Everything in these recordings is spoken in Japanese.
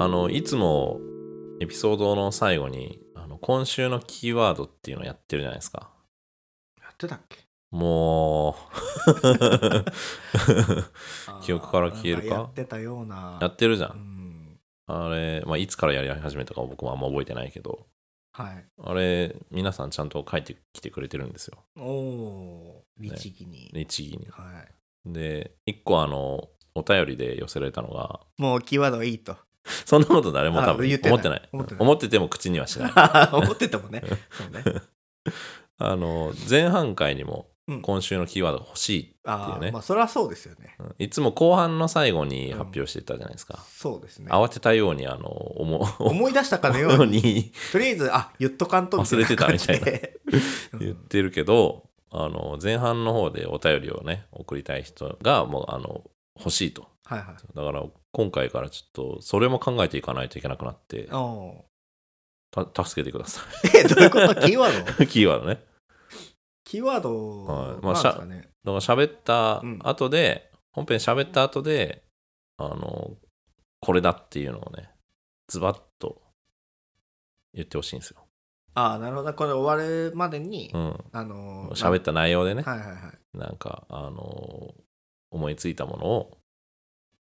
あのいつもエピソードの最後にあの今週のキーワードっていうのをやってるじゃないですか。やってたっけ？も 記憶から消えるか？やってたような。うやってるじゃうん。んあれ、まあ、いつからやり始めたか僕もあんま覚えてないけど。はい。あれ皆さんちゃんと書いてきてくれてるんですよ。おおー律儀に、律儀に。はい。で一個あのお便りで寄せられたのがもうキーワードはいいと そんなこと誰も多分思ってない。思っててても口にはしない。思ってたもんね。そうね。あの前半回にもうん。今週のキーワードが欲しいってあいうね。あまあそれはそうですよね。うん。いつも後半の最後に発表してたじゃないですか、そうですね。慌てたようにあの思思い出したかのよよううに。にとりあえずあ言っとかんと忘れてたみたいな。言ってるけど、あの前半の方でお便りをね送りたい人がもうあの欲しいと。はいはい。だから今回からちょっとそれも考えていかないといけなくなっておた助けてくださー えどういうこと？キーワード？い キーワードね。キーワードはい。まあなんですかね。だから喋ったうん。後で、本編喋った後であのこれだっていうのをねズバッと言ってほしいんですよ、ああなるほど。これ終わるまでに、うん、あのー喋った内容でね、はいはいはい。なんかあの思いついたものを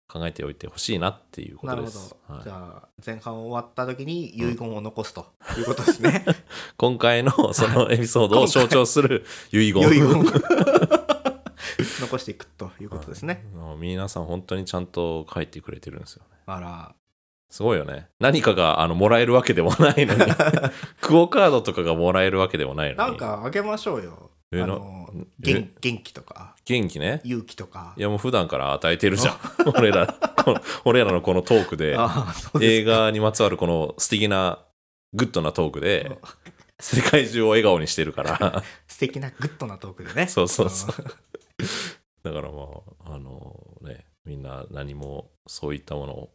考えておいてほしいなっていうこなるほとですど、、はい。じゃあ前半終わった時に遺言を残すということですね。今回のそのエピソードを象徴する遺言。遺言。を 残していくということですね。うん皆さん本当にちゃんと書いてくれてるんですよね。あら。すごいよね。何かがあのもらえるわけでもないのに。クオ・カードとかがもらえるわけでもないのに。なんかあげましょうよ。あえなのえ元元気とか？元気ね？勇気とか？いやもう普段から与えてるじゃん。俺ら俺らのこのトークで。映画にまつわるこの素敵なグッドなトークで世界中を笑顔にしてるから。素敵なグッドなトークでね。そうそうそう。だからまああのねみんな何もそういったものを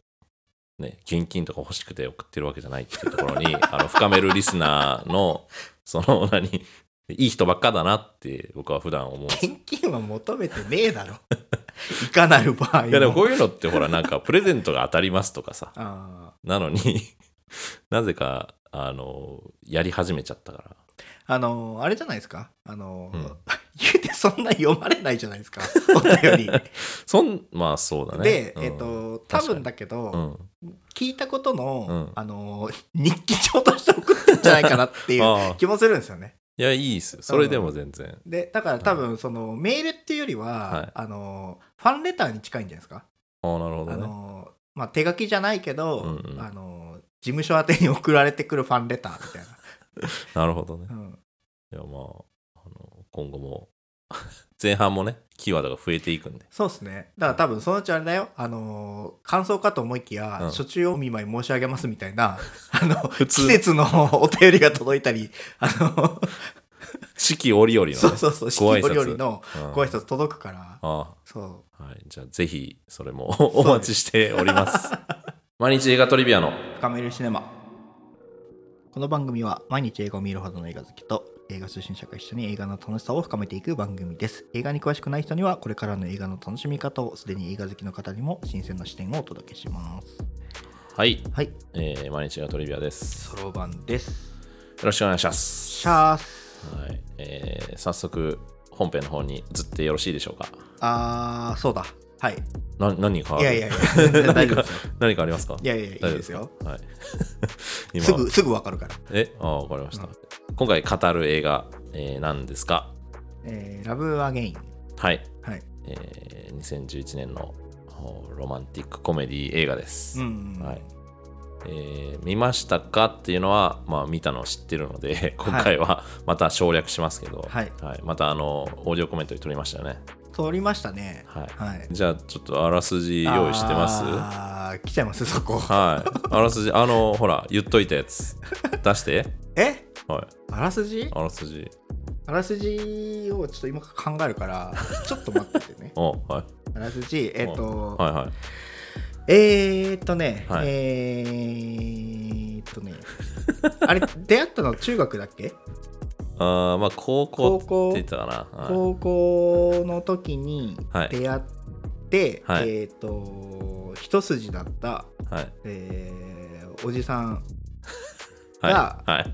ね現金とか欲しくて送ってるわけじゃないっていうところにあの深めるリスナーのその何？いい人ばっかだなって僕は普段思う。現金は求めてねえだろ。いかなる場合も。いやでもこういうのってほらなんか プレゼントが当たりますとかさ。あなのに なぜかあのやり始めちゃったから。あのあれじゃないですか？あの、うん。言うてそんな読まれないじゃないですか。お便り。そんまあそうだね。で、うん。えっ、と多分だけど、うん。聞いたことの、うん。あの日記帳として送ってんじゃないかなっていう気もするんですよねいやいいっすよ。それでも全然。でだから多分そのメールっていうよりは、はい。あのファンレターに近いんじゃないですか、ああなるほどあねのまあ、手書きじゃないけど、うんうん。あの事務所宛てに送られてくるファンレターみたいな。るほどね。な、うん、いやまああの今後も 前半もねキーワードが増えていくんで。そうですね。だから多分そのうちあれだよ。あの感想かと思いきや、うん。初中お見舞い申し上げますみたいな あの普通。季節の お便りが届いたりあの四季折々の、ね、そうそうそう四季ご挨拶。折々のうん。ご挨拶届くから。あそあはい。じゃあぜひそれもお待ちしております。毎日映画トリビアの。う深めるシネマ。この番組は毎日映画を見るほどの映画好きと映画初心者が一緒に映画の楽しさを深めていく番組です。映画に詳しくない人にはこれからの映画の楽しみ方をすでに映画好きの方にも新鮮な視点をお届けします。はい、はい。えー毎日映画トリビアです。ソロ版です。よろしくお願いします。シャースはい。えー早速本編の方に移ってよろしいでしょうか？あーそうだはい。な何かいやいやいや 全然大丈夫ですよ。何かありますか？いやいやいいですよ。はい。今。すぐすぐわかるから、え？あわかりました、うん今回語る映画、えー何ですか？えーラブアゲイン。はい、はい。えー2011年のおロマンティックコメディ映画です、うんはい。えー見ましたかっていうのは、まあ、見たのを知ってるので今回はまた省略しますけど、はい。またあのオーディオコメントに取りましたよね、通りましたね。はい。はい。じゃあちょっとあらすじ用意してます？あー来ちゃいますそこ。はい。あらすじあのほら言っといたやつ。出して。え？はい。あらすじ？あらすじ。あらすじをちょっと今考えるから ちょっと待っててね。おはい。あらすじえっ、と、はいはい。えー、っとね、はい。えー、っとね。あれ出会ったの中学だっけ？あーまあ高校って言ってたかな、はい。高校の時にはい。出会って、はい。えーっと一一筋だった、はい。えーおじさん はい。がはい。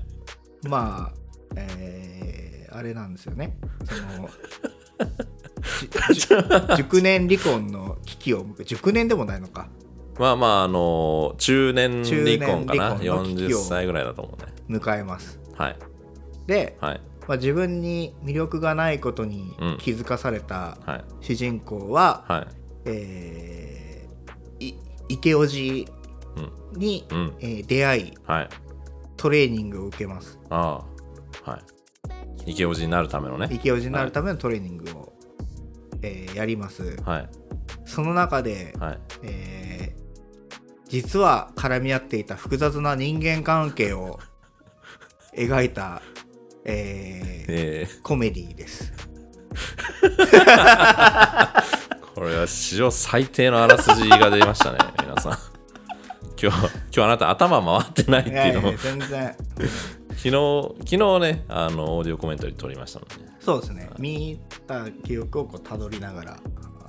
まあ、えーあれなんですよね。その 熟年離婚の危機を迎え熟年でもないのか。まあまああの中年離婚かな。婚の危機を40歳ぐらいだと思うね。迎えます。はいで、はい。まあ、自分に魅力がないことにうん。気づかされたはい。主人公は、はい。えーい池叔父に、うん。えー出会いはい。トレーニングを受けます。ああ。はい。池叔父になるためのね。池叔父になるためのトレーニングを、えーやります。はい。その中で、はい。えー実は絡み合っていた複雑な人間関係を描いた、えーえコメディです。ー、これは史上最低のあらすじが出ましたね皆さん。今日今日あなた頭回ってないっていうのを全然。昨日昨日ねあのオーディオコメントに撮りましたもんねそうですね。見た記憶をこうたどりながら。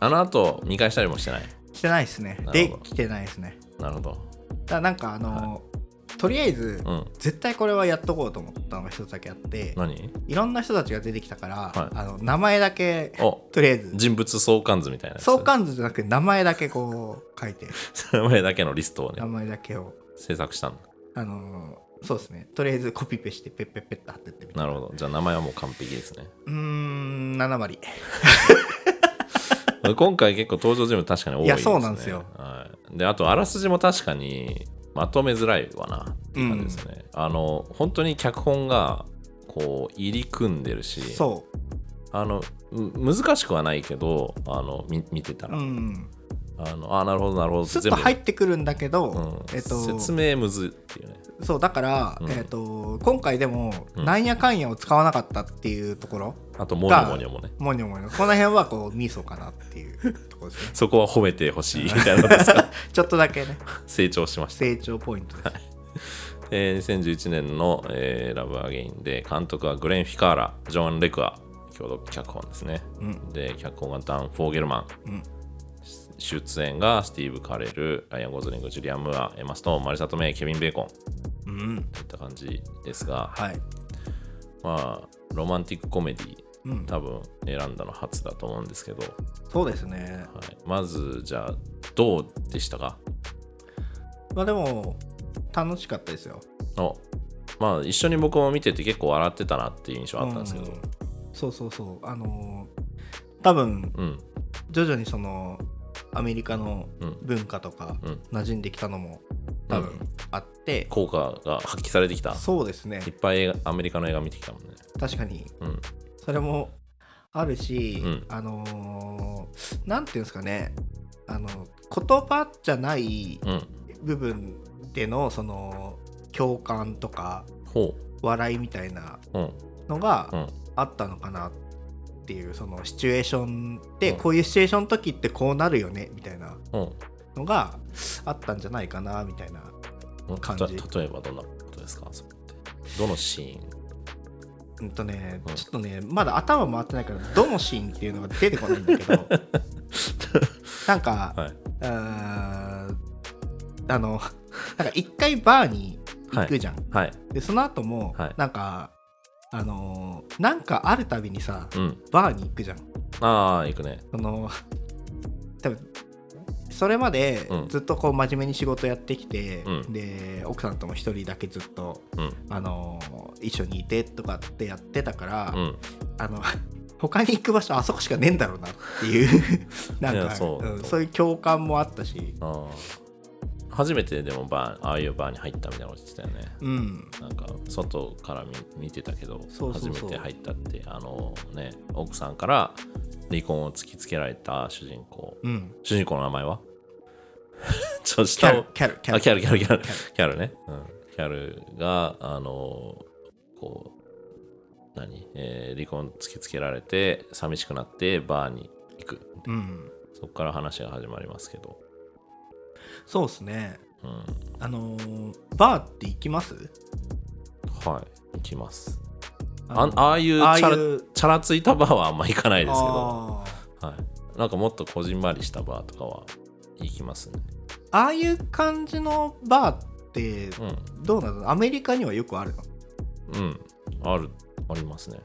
あの後見返したりもしてない？してないですね。できてないですね。なるほど。だなんかあのとりあえず、うん。絶対これはやっとこうと思ったのが一つだけあって何？いろんな人たちが出てきたから、はい。あの名前だけおとりあえず。人物相関図みたいなやつ。相関図じゃなくて名前だけこう書いて。名前だけのリストをね。名前だけを。制作したんだあのーそうですね。とりあえずコピペしてペッペッペッと貼ってってみたな。るほど。じゃあ名前はもう完璧ですね。うーん7割。今回結構登場人物確かに多いです、ね、いやそうなんですよ。はい、であとあらすじも確かにまとめづらいわな。って感じですね、あの本当に脚本がこう入り組んでるしそあのむ難しくはないけどあのみ見てたうら、うん。あのあなるほどなるほどスッと入ってくるんだけど、うん。えっと説明むずっていうね。そうだから、うん。えっと今回でも、うん。なんやかんやを使わなかったっていうところあとモニョモニョもね。もにょもにょこの辺はこうミソかなっていうところですね。そこは褒めてほしいみたいなのですか？ちょっとだけね。成長しました。成長ポイントです、えー2011年の、えーラブ・アゲインで監督はグレン・フィカーラ、ジョン・レクア、共同脚本ですね。うん。で、脚本がダン・フォーゲルマン、うん。出演がスティーブ・カレル、ライアン・ゴズリング、ジュリアン・ムーア、エマ・ストーン、マリサト・メイ、ケビン・ベーコン。うん。といった感じですが、はい。まあ、ロマンティックコメディ、うん。多分選んだの初だと思うんですけど、そうですね。はい、まず、じゃあ、どうでしたか？まあでも楽しかったですよ。お。まあ、一緒に僕も見てて結構笑ってたなっていう印象あったんですけど、うん。そうそうそう。あのー多分うん、徐々にそのアメリカのうん。文化とかうん。馴染んできたのも多分あって、効果が発揮されてきた。そうですね。いっぱいアメリカの映画見てきたもんね。確かに。うん。それもあるし、うんあのーなんていうんですかねあの言葉じゃないうん。部分でのその共感とかほ笑いみたいな。のがうん。あったのかなっていうそのシチュエーションでうんこういうシチュエーションの時ってこうなるよねみたいなうん。のがあったんじゃないかなみたいなうん感じた例えばどんなことですか？どのシーン？うんとね、うんちょっとねまだ頭回ってないからどのシーンっていうのが出てこないんだけど なんか、はい。あーあのなんか一回バーに行くじゃん、はい。でその後も、はいなんかあのーなんかあるたびにさうん。バーに行くじゃんああ、行くね。その多分それまでうん。ずっとこう真面目に仕事やってきて、うん。で奥さんとも一人だけずっと、うん。あのー一緒にいてとかってやってたから、うん。あの 他に行く場所あそこしかねえんだろうなっていう なんかそう。うんそういう共感もあったし。初めてでもバー、ああいうバーに入ったみたいなこと言ってたよね。うん、なんか外から見見てたけど初めて入ったってあのね奥さんから離婚を突きつけられた主人公。うん、主人公の名前は？ちょ下をャルキャルキャル。あキャルキャルキャル。キャル。ね、うん、キャルがあのこう何、えー離婚突きつけられて寂しくなってバーに行く。うん、そこから話が始まりますけど、そうですね。うん、あのーバーって行きます？はい行きます。あのあああいうチャラうチャラついたバーはあんま行かないですけど。はい、なんかもっとこじんまりしたバーとかは行きますね。ああいう感じのバーってうどうなの？アメリカにはよくあるの？んうん。あるありますね。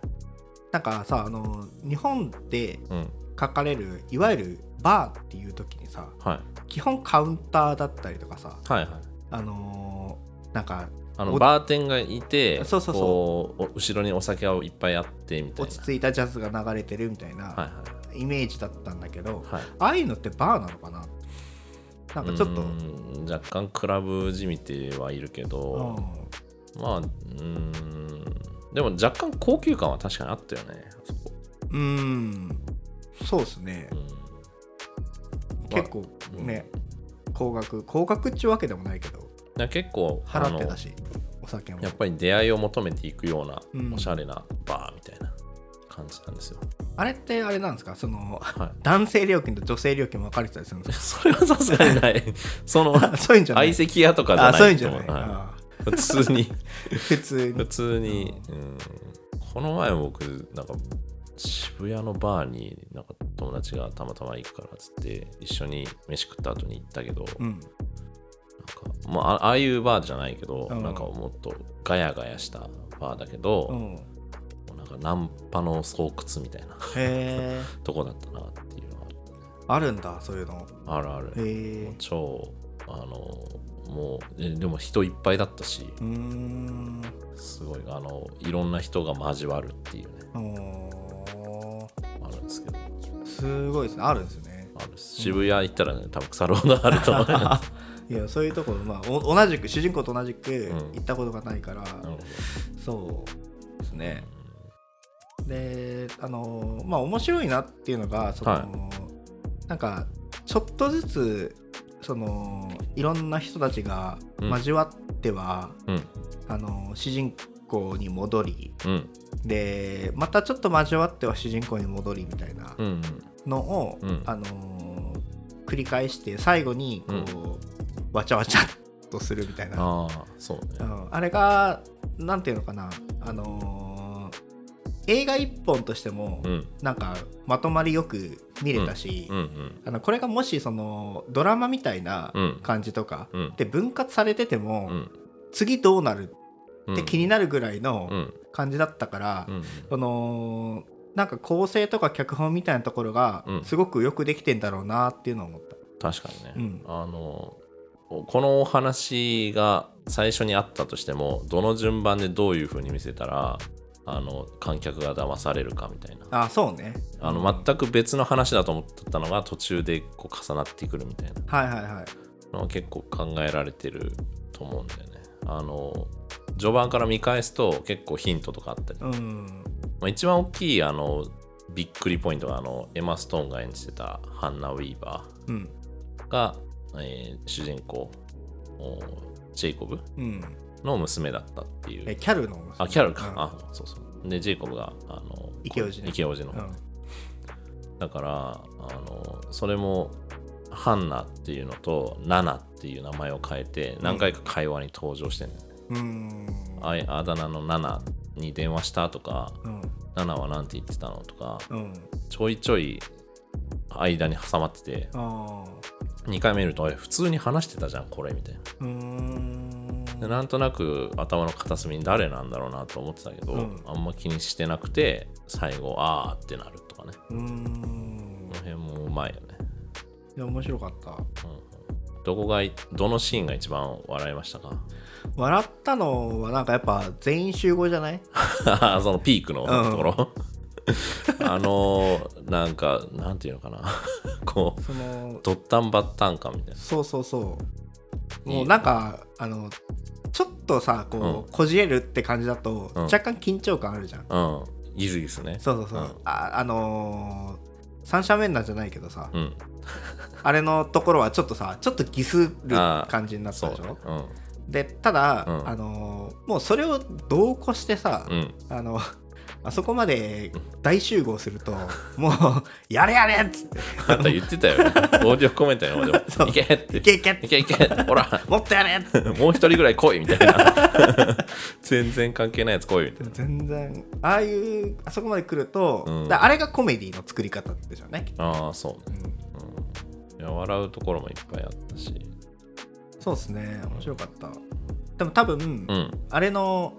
なんかさあの日本でうん。書かれるいわゆるバーっていう時にさはい。基本カウンターだったりとかさはいはい。あのーなんかあのおバーテンがいてそうそうそう。後ろにお酒がいっぱいあってみたいな。落ち着いたジャズが流れてるみたいはいなはイメージだったんだけど、いはい。ああいうのってバーなのかななんかちょっと、若干クラブじみてはいるけうど、ん。まあうーん。でも若干高級感は確かにあったよねあそこ、うーん。そうですね。うん。結構ね、高額高額っちゅうわけでもないけどまあ結構払ってたしお酒も。やっぱり出会いを求めていくようなうん。おしゃれなバーみたいな感じなんですよ、あれってあれなんですか？そのはい。男性料金と女性料金分かれてたりするんですそれはさすがにない。そのかそういうんじゃない。相席屋とかじゃあないそういうんじゃない、はい。あ普通に。ー 普通に。普通に、うん、この前僕なんか渋谷のバーになんか友達がたまたま行くからっつって一緒に飯食った後に行ったけど、うん。なんかまあ、あああいうバーじゃないけど、うん。なんかもっとガヤガヤしたバーだけど、もうん、なんかナンパの巣窟みたいな。えとこだったなっていうのがあるんだそういうの。あるある。超あのもうえでも人いっぱいだったし。うーんすごいあのいろんな人が交わるっていうね。おあるんですけど。ーすごいですね。あるんですよね。ある渋谷行ったらね多分腐るほどあると思います。いやそういうところ、まあ、お同じく主人公と同じくうん。行ったことがないから、なるほど。そうですねであのまあ面白いなっていうのがその、はなんかちょっとずつそのいろんな人たちが交わっては、うん。あの主人公に戻りうん。でまたちょっと交わっては主人公に戻りみたいなうんのを、うん。あの繰り返して最後にこう、わちゃわちゃっとするみたいな。ああそうね。うん。あれがなんていうのかな。あのー映画一本としても、うん。なんかまとまりよく見れたし、あのこれがもしそのドラマみたいなうん。感じとか、うん。で分割されてても、うん。次どうなるうんって気になるぐらいのうん。感じだったから、うん。そのなんか構成とか脚本みたいなところがうん。すごくよくできてんだろうなっていうのを思った。確かにね、うん。あのこのお話が最初にあったとしてもどの順番でどういう風に見せたらあの観客が騙されるかみたいな。あそうね。あの全く別の話だと思ってたのが途中でこう重なってくるみたいな。はいはいはい。のは結構考えられてると思うんだよね。あの序盤から見返すと結構ヒントとかあったり、うん。まあ、一番大きいあのびっくりポイントがあのエマ・ストーンが演じてたハンナ・ウィーバうん。ーが、えー主人公おジェイコブ。うんの娘だったっていう。えキャルのあキャルか、うん。あそうそう。でジェイコブがあの池オジね。池オジの、うん。だからあのそれもハンナっていうのとナナっていう名前を変えて何回か会話に登場してんの、うーん。あいあだ名のナナに電話したとかうん。ナナは何て言ってたのとかうん。ちょいちょい間に挟まっててあ2回目見るとえ普通に話してたじゃんこれみたいなでなんとなく頭の片隅に誰なんだろうなと思ってたけど、うん。あんま気にしてなくて最後あーってなるとかね。うーん。この辺もうまいよね、いや面白かった。うん。うんどこがいどのシーンが一番笑いましたか？笑ったのはなんかやっぱ全員集合じゃない？そのピークのところ、あのーなんかなんていうのかな。こうそのドッタンバッタン感みたいな。そうそうそう。もうなんかあのとさこう、うん。こじれるって感じだと、うん。若干緊張感あるじゃん。うん。ギスギスね。そうそうそう、うん。ああのー三者面談じゃないけどさ、うん。あれのところはちょっとさちょっとギスる感じになったでしょ？でただ、うん。あのーもうそれをどうこしてさ、うん。あのあそこまで大集合するともうやれやれっつって。また言ってたよ。ねオーディオコメントでも。いけって。いけいけいけいけほら。もっとやれ。もう一人ぐらい来いみたいな。全然関係ないやつ来いみたいな。全然ああいうあそこまで来ると、うん。だあれがコメディの作り方でしょうね、ああそうね、うん。うん、いや笑うところもいっぱいあったし。そうですね。面白かった。でも多分、うん。あれの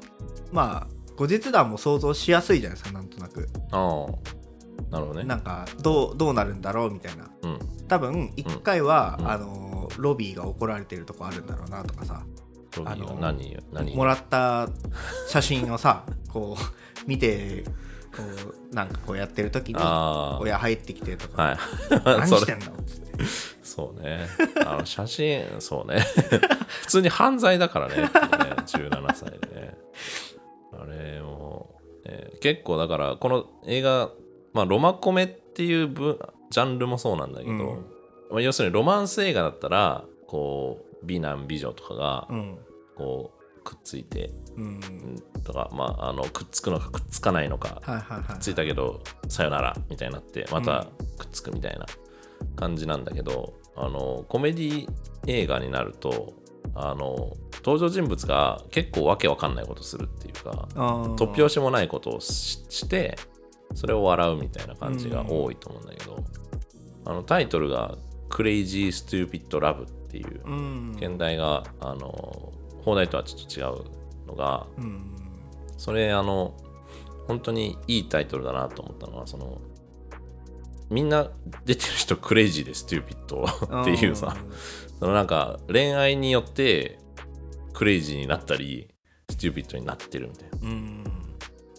まあ後日談も想像しやすいじゃないですかなんとなく。ああ。なるほどね。なんかどうどうなるんだろうみたいな。うん。多分1回は、うん。あのロビーが怒られてるとこあるんだろうなとかさ。ロビーがあの何何？もらった写真をさこう見てこうなんかこうやってる時にあ親入ってきてとか、あはい何してんの？っつって。そうね。あの写真そうね。普通に犯罪だからねね17歳でねあれも、ね、結構だからこの映画まあロマコメっていう分ジャンルもそうなんだけど、うん。まあ、要するにロマンス映画だったらこう美男美女とかがうんこうくっついてうん。とか、まあ、あのくっつくのかくっつかないのかはいはいはいくっついたけどさよならみたいになってまたくっつくみたいな感じなんだけど、あのコメディ映画になるとあの登場人物が結構わけわかんないことするっていうか突拍子もないことをししてそれを笑うみたいな感じが多いと思うんだけど、あのタイトルが「Crazy Stupid Love」っていううん。現代があの放題とはちょっと違うのがうん。それあの本当にいいタイトルだなと思ったのはそのみんな出てる人クレイジーで stupid っていうさそのなんか恋愛によってクレイジーになったり stupid になってるみたいな。っうん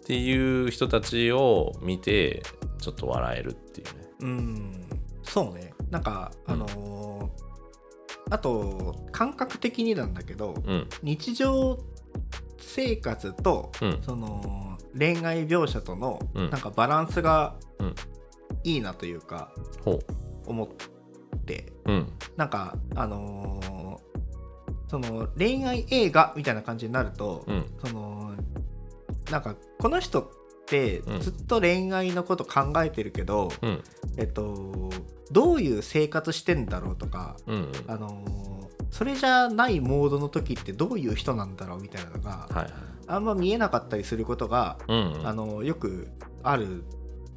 ていう人たちを見てちょっと笑えるっていうね。うん。そうね。なんかうんあのーあと感覚的になんだけどうん。日常生活とうん。その恋愛描写とのうん。なんかバランスがうん。いいなというかほ思って。ううん。なんかあのーその恋愛映画みたいな感じになると、うん。そのなんかこの人ってうん。ずっと恋愛のこと考えてるけど、うん。えっとどういう生活してんだろうとかうんあのーそれじゃないモードの時ってどういう人なんだろうみたいなのがはいはい。あんま見えなかったりすることが、うんうん。あのよくある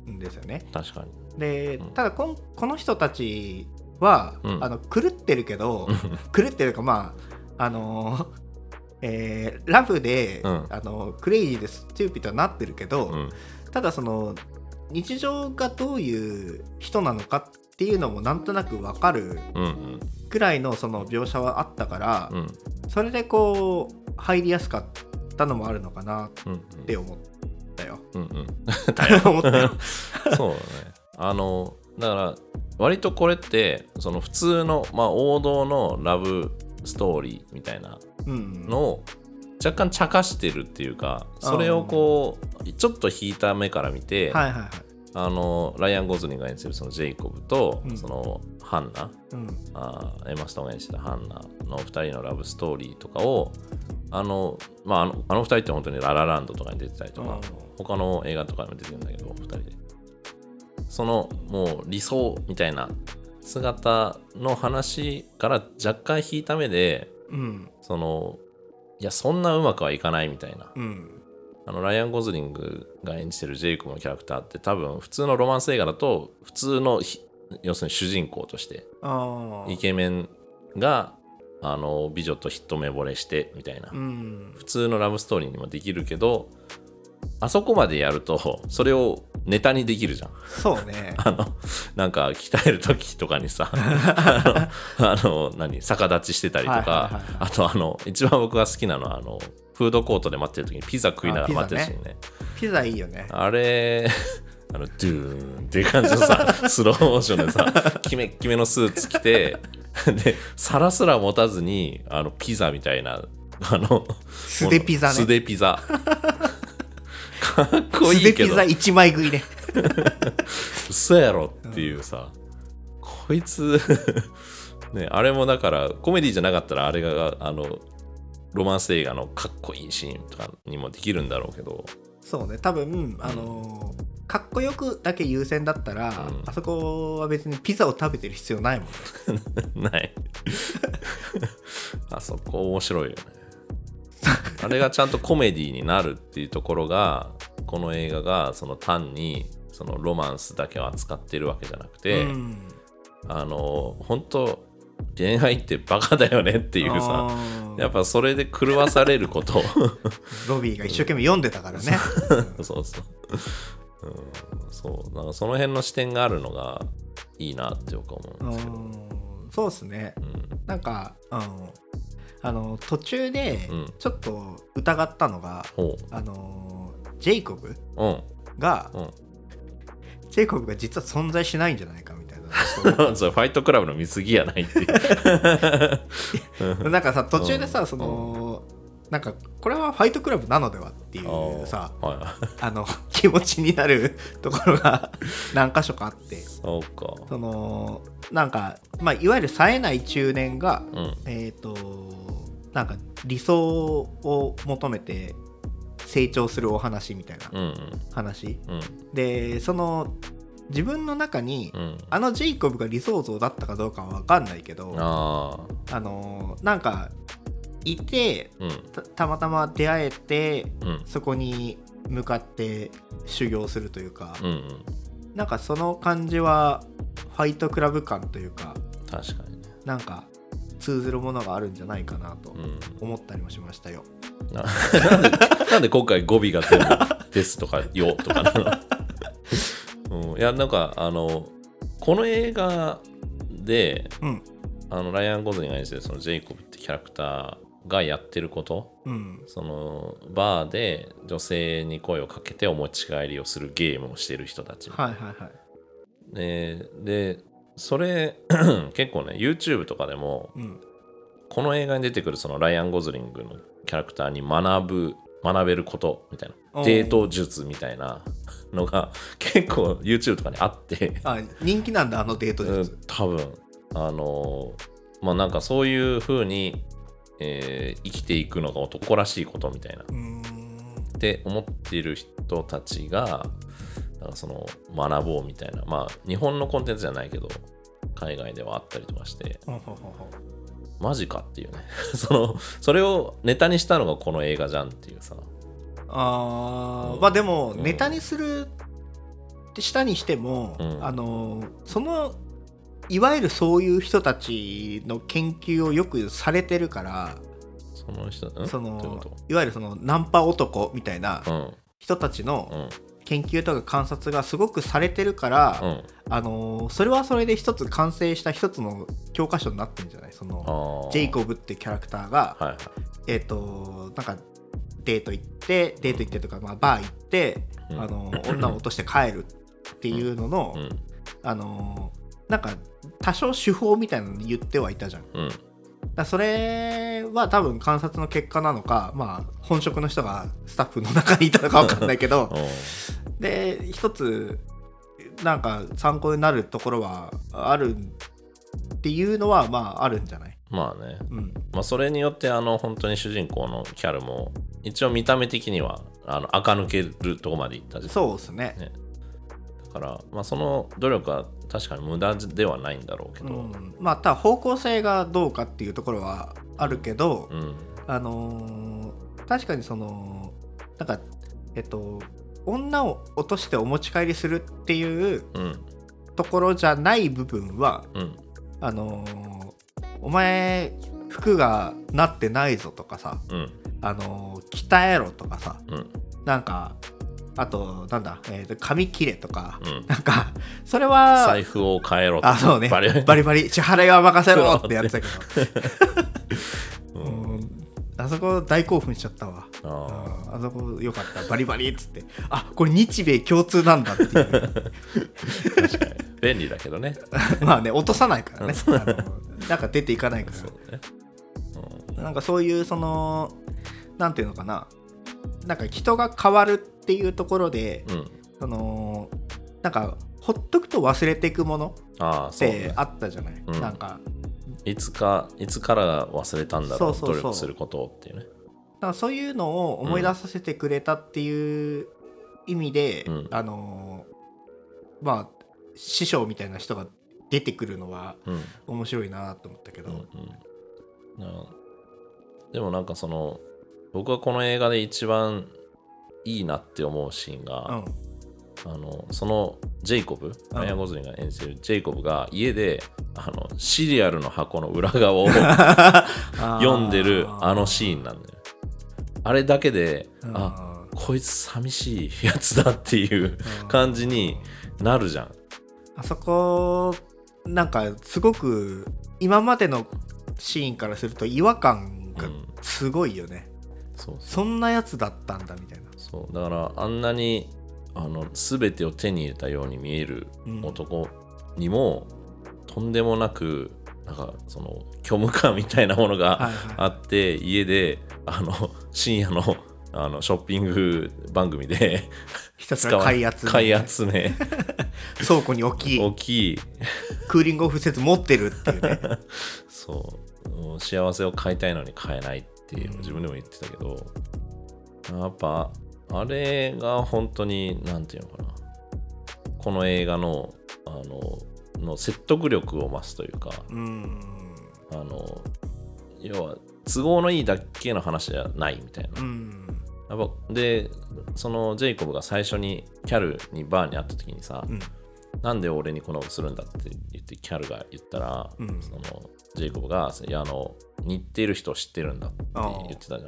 んですよね。確かに。でうん。ただこんこの人たちは、うん。あの狂ってるけど 狂ってるかまああのーえーラブで、うんあのクレイジーでスチューピッドになってるけど、うんただその日常がどういう人なのかっていうのもなんとなく分かるうんうんくらいのその描写はあったから、うんそれでこう入りやすかったのもあるのかなっうんて思ったよ。うんうん 思ったよ。そうだね。あの、だから、割とこれって、その普通の、まあ、王道のラブストーリーみたいなうんのを若干茶化してるっていうか、それをこう、ちょっと引いた目から見て、はいはいはい。あの、ライアン・ゴズリングが演じてるそのジェイコブと、うん。そのハンナ、うん。あーエマ・ストーンが演じてたハンナの2人のラブストーリーとかを、あの、まあ、あのあの2人って本当にララランドとかに出てたりとか、うん。他の映画とかにも出てるんだけど2人で。そのもう理想みたいな姿の話から若干引いた目でうん。そのいやそんなうまくはいかないみたいな。うん。あのライアン・ゴズリングが演じてるジェイコブのキャラクターって多分普通のロマンス映画だと普通のひ要するに主人公としてイケメンがあの美女と一目惚れしてみたいな。うん。普通のラブストーリーにもできるけどあそこまでやるとそれをネタにできるじゃん。そうね。あのなんか鍛える時とかにさ あのあの何逆立ちしてたりとか、あとあの一番僕が好きなのはあのフードコートで待ってる時にピザ食いながら待ってるシーンね。ピザいいよね。あれ あのドゥーンっていう感じのさスローモーションでさキメッキメのスーツ着てで皿すら持たずにあのピザみたいなあの素手ピザね。素手ピザかっこいいけど。ピザ1枚食いね。嘘やろっていうさ、こいつ ねあれもだからコメディじゃなかったらあれがあのロマンス映画のかっこいいシーンとかにもできるんだろうけど。そうね多分あのーかっこよくだけ優先だったら、うん。あそこは別にピザを食べてる必要ないもんね。ない。あそこ面白いよね あれがちゃんとコメディになるっていうところがこの映画がその単にそのロマンスだけを扱ってるわけじゃなくて、うん。あの本当恋愛ってバカだよねっていうさやっぱそれで狂わされること。ロビーが一生懸命読んでたからね。そうそう、うん、そう。なんかその辺の視点があるのがいいなって僕は思うんうですけど、んそうですね。うん。なんか、うん、あの途中でうん。ちょっと疑ったのが、ほあのジェイコブううん。が、うん。ジェイコブが実は存在しないんじゃないかみたいな。ファイトクラブの見過ぎやないっていう。なんかさ途中でさ、うん。その、なんかこれはファイトクラブなのではっていうさあーはい。あの 気持ちになる ところが 何箇所かあって。そうか。そのなんか、まあ、いわゆる冴えない中年がうん。えっ、となんか理想を求めて成長するお話みたいなうん話、うん。でその自分の中に、うん。あのジェイコブが理想像だったかどうかは分かんないけどああのなんかいてあうん。たたまたま出会えてうん。そこに向かって修行するというか、うんうん。なんかその感じはファイトクラブ感というか確かにね。なんか通ずるものがあるんじゃないかなとうん。思ったりもしましたよ。な なんでなんで今回語尾が全部「です」とか「よ」とかなの、うん、いやなんかあのこの映画でうん。あのライアン・ゴズリンが演じてるそのジェイコブってキャラクターがやってること？うん。そのバーで女性に声をかけてお持ち帰りをするゲームをしてる人たち、はいはいはい。ででそれ 結構ね YouTube とかでもうん。この映画に出てくるそのライアン・ゴズリングのキャラクターに学ぶ学べることみたいな。デート術みたいな のが結構 YouTube とかにあって。あ人気なんだあのデートうん術。多分。あのーまあなんかそういう風に、えー生きていくのが男らしいことみたいな。って思っている人たちがなんかその学ぼうみたいな。まあ日本のコンテンツじゃないけど海外ではあったりとかして。マジかっていうね。そのそれをネタにしたのがこの映画じゃんっていうさ。うん。まあでもうん。ネタにするってしたにしても、うん。あのそのいわゆるそういう人たちの研究をよくされてるからその人ん？そのこいわゆるそのナンパ男みたいな人たちのうん。研究とか観察がすごくされてるから、うん。あのそれはそれで一つ完成した一つの教科書になってるんじゃない？そのあジェイコブブってキャラクターが、はいはい。えっ、となんかデート行ってデート行ってとか、まあ、バー行って、うん。あの女を落として帰るっていうのの、うん。あのなんか多少手法みたいなの言ってはいたじゃん。うん。らそれは多分観察の結果なのかまあ本職の人がスタッフの中にいたのか分かんないけどで一つなんか参考になるところはあるっていうのはまああるんじゃない？まあね。うん。まあそれによってあの本当に主人公のキャルも一応見た目的にはあの垢抜けるとこまでいったじゃん。そうですね。ね。だから、まあ、その努力は確かに無駄ではないんだろうけど、うん、まあただ方向性がどうかっていうところはあるけど、うん。あのー確かにそのなんかえっと女を落としてお持ち帰りするっていううん。ところじゃない部分はうん。あのーお前服がなってないぞとかさ、うん。あのー鍛えろとかさうん。なんかあとなんだ、えーと髪切れとか、うん。なんかそれは財布を変えろとあそうね。バリバリ。バリ支払いは任せろってやってたけど、うん。うん。あそこ大興奮しちゃったわ。あああそこよかった。バリバリっつって。あこれ日米共通なんだっていう。ー確かに。便利だけどね。まあね落とさないからね。なんか出ていかないかそうね。らなんかそういうそのなんていうのかななんか人が変わるっていうところでうん、うん、そのなんかほっとくと忘れていくものってあったじゃない、うん。なんか。いつかいつから忘れたんだろうそうそうそう。努力することをっていうね。だからそういうのを思い出させてくれたっていう意味で、うん。あのーまあ師匠みたいな人が出てくるのはうん。面白いなと思ったけど、うんうん。なでもなんかその僕はこの映画で一番いいなって思うシーンうが、ん。あのそのジェイコブうん。ライアン・ゴズリンが演じてるジェイコブが家であのシリアルの箱の裏側を 読んでるあのシーンなんだよ。あれだけであこいつ寂しいやつだっていう感じになるじゃん。あそこなんかすごく今までのシーンからすると違和感がうん。すごいよね、そうそんなやつだったんだみたいな。そう。だからあんなにあの全てを手に入れたように見えるうん。男にも、とんでもなくなんかその虚無感みたいなものがはいあって、家であの深夜のあのショッピング番組でひたすら買い集め。買い集め。倉庫に置き。大き。いクーリングオフ施設持ってるっていうね。そう。幸せを買いたいのに買えないっていううん。自分でも言ってたけど、やっぱあれが本当になんていうのかな。この映画のあのの説得力を増すというかうん。あの要は都合のいいだけの話じゃないみたいな。うん。やっぱでそのジェイコブが最初にキャルにバーに会った時にさ、うんなんで俺にこんなことするんだって言ってキャルが言ったら、うん。そのジェイコブがいやあの似てる人知ってるんだって言ってたじゃん。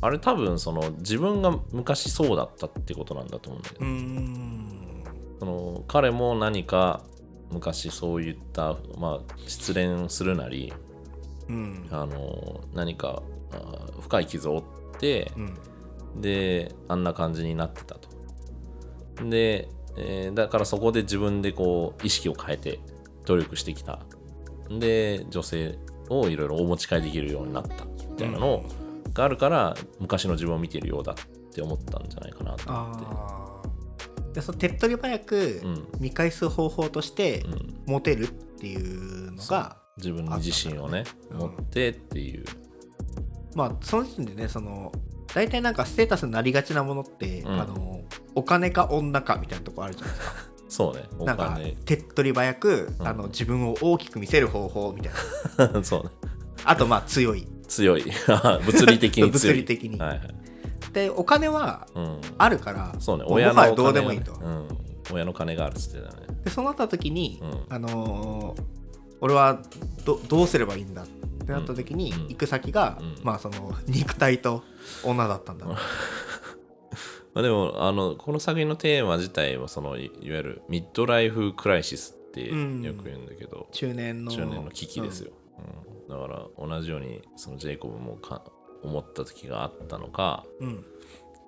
あれ多分その自分が昔そうだったってことなんだと思うんだけど、うん。その彼も何か昔そういった、まあ、失恋するなりうん。あの何かあ深い傷を負って、うん。であんな感じになってたと。で、えーだからそこで自分でこう意識を変えて努力してきた。で女性をいろいろお持ち帰りできるようになったみたいなのがあるから、昔の自分を見てるようだって思ったんじゃないかなと思ってその手っ取り早くうん見返す方法としてうん、モテるっていうのが、自分に自信をねうん持ってっていう、まあその時点でねその大体なんかステータスになりがちなものって、うん。あのお金か女かみたいなとこあるじゃないですか。そうね。おなんか金手っ取り早く、うん。あの自分を大きく見せる方法みたいな。そうね。あとまあ強い。強い。物理的に強い。物理的に、はいはい。でお金はうん、あるからそうね。もう親のお金もはやどうでもいいと、うん、親の金があるっつってたね。でそうなった時に、うん。あのー俺はどどうすればいいんだってなった時に、うん行く先が、うんまあその肉体と女だったんだ、まあでもあのこの作品のテーマ自体はそのいいわゆるミッドライフクライシスってようん。く言うんだけど、中年の中年の危機ですよ、うん。だから同じようにそのジェイコブもか思った時があったのかうん、うん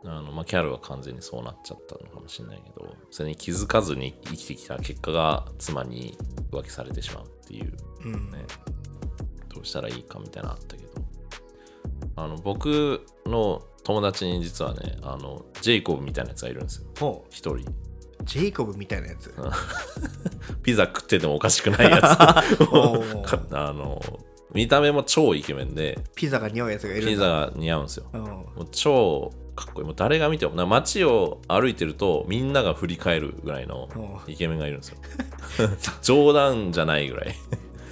あの、まあ、キャルは完全にそうなっちゃったのかもしれないけどそれに気づかずに生きてきた結果が妻に浮気されてしまうっていううんしたらいいかみたいなのあったけど。あの僕の友達に実はねあのジェイコブみたいなやつがいるんですよ。一人。ジェイコブみたいなやつ。ピザ食っててもおかしくないやつ。あの見た目も超イケメンで。ピザが似合うやつがいるピザが似合うんですよ。うん。もう超かっこいい。もう誰が見てもな街を歩いてるとみんなが振り返るぐらいのうん。イケメンがいるんですよ。冗談じゃないぐらい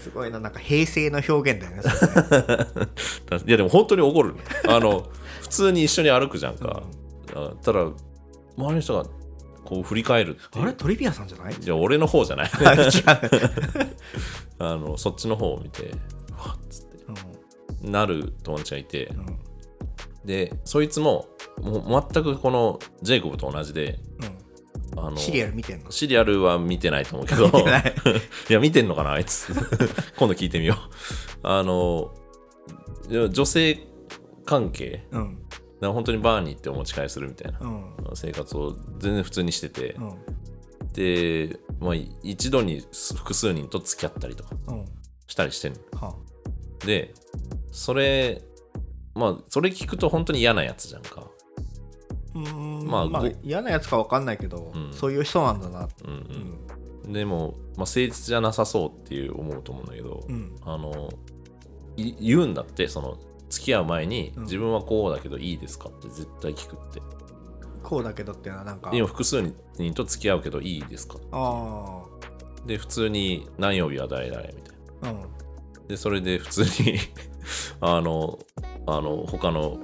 すごいななんか平成の表現だよね いやでも本当に怒るあの普通に一緒に歩くじゃんか、あただ周りの人がこう振り返るあれトリビアさんじゃない？じゃあ俺の方じゃない。あのそっちの方を見てうわっつって。なる友達がいて。うん。うんでそいつももう全くこのジェイコブと同じであのシリアル見てんの？シリアルは見てないと思うけど。見てない。いや見てんのかなあいつ。今度聞いてみよう。あの女性関係？うん。本当にバーに行ってお持ち帰りするみたいなうん。生活を全然普通にしてて、うん。で、まあ、一度に複数人と付き合ったりとかうん。したりしてんの。はでそれまあそれ聞くと本当に嫌なやつじゃんかうーん。まあごまあ嫌なやつか分かんないけど、うん。そういう人なんだな。うんううん。んでも、まあ、誠実じゃなさそうっていう思うと思うんだけど、うん。あのい言うんだってその付き合う前に、うん。自分はこうだけどいいですかって絶対聞くって。こうだけどっていうのはなんか今複数人と付き合うけどいいですかあで普通に何曜日は誰々みたいな。あうん。でそれで普通に あのあの他の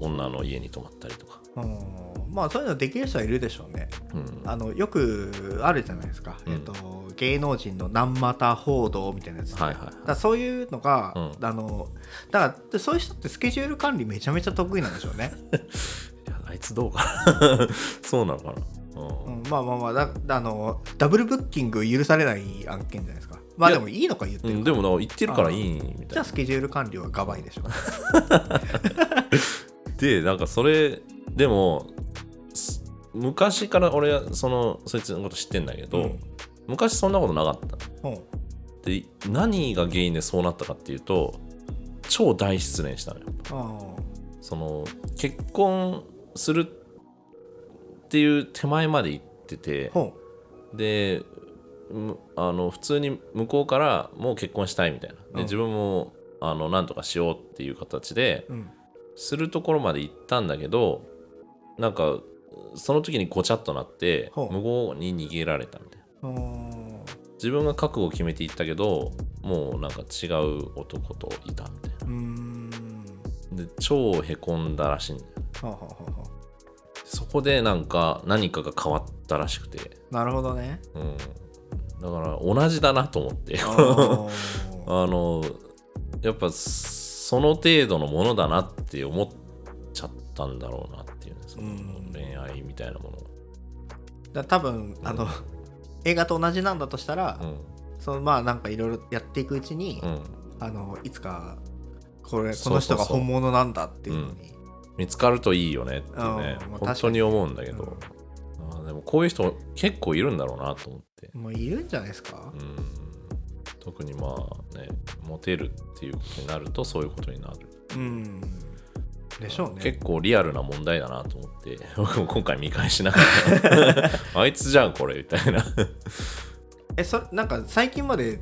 女の家に泊まったりとかうん。まあそういうのできる人はいるでしょうね。うん。あのよくあるじゃないですか、うん。えっと芸能人の何股報道みたいなやつ、はいはいだそういうのが、うん。あのだからそういう人ってスケジュール管理めちゃめちゃ得意なんでしょうね、いやあいつどうか。な そうなのかな、うん。うん、まあまあまあだあのダブルブッキング許されない案件じゃないですか。まあでもいいのか言ってるうん、でもな言ってるからいいみたいな。じゃあスケジュール管理はガバイでしょ でなんかそれでもす昔から俺はそのそいつのこと知ってんだけど、うん。昔そんなことなかった。うん。で何が原因でそうなったかっていうと超大失恋したのよ。あその結婚するっていう手前まで行っててあほでむあの普通に向こうからもう結婚したいみたいな。うん。で自分もあのなんとかしようっていう形でう、うん、するところまで行ったんだけどなんかその時にごちゃっとなってほう。向こうに逃げられたみたいな。あー。自分が覚悟を決めていったけどもうなんか違う男といたみたいうーん。なで超へこんだらしいんだよ。はあはあはあはそこでなんか何かが変わったらしくて、あなるほどね。うん、だから同じだなと思って。あー。あのやっぱその程度のものだなって思っちゃったんだろうなって恋愛みたいなもの。だ多分あの映画と同じなんだとしたら、うん。そのまあなんかいろいろやっていくうちに、うん。あのいつかこれこの人が本物なんだっていうのに。見つかるといいよねってね。うん。まあ本当に思うんだけど、確あーでもこういう人結構いるんだろうなと思って、もういるんじゃないですか？う、ん、特にまあねモテるっていうことになるとそういうことになる。うん、でしょうね。結構リアルな問題だなと思って僕も 今回見返しながら あいつじゃんこれみたいな。えそなんか最近まで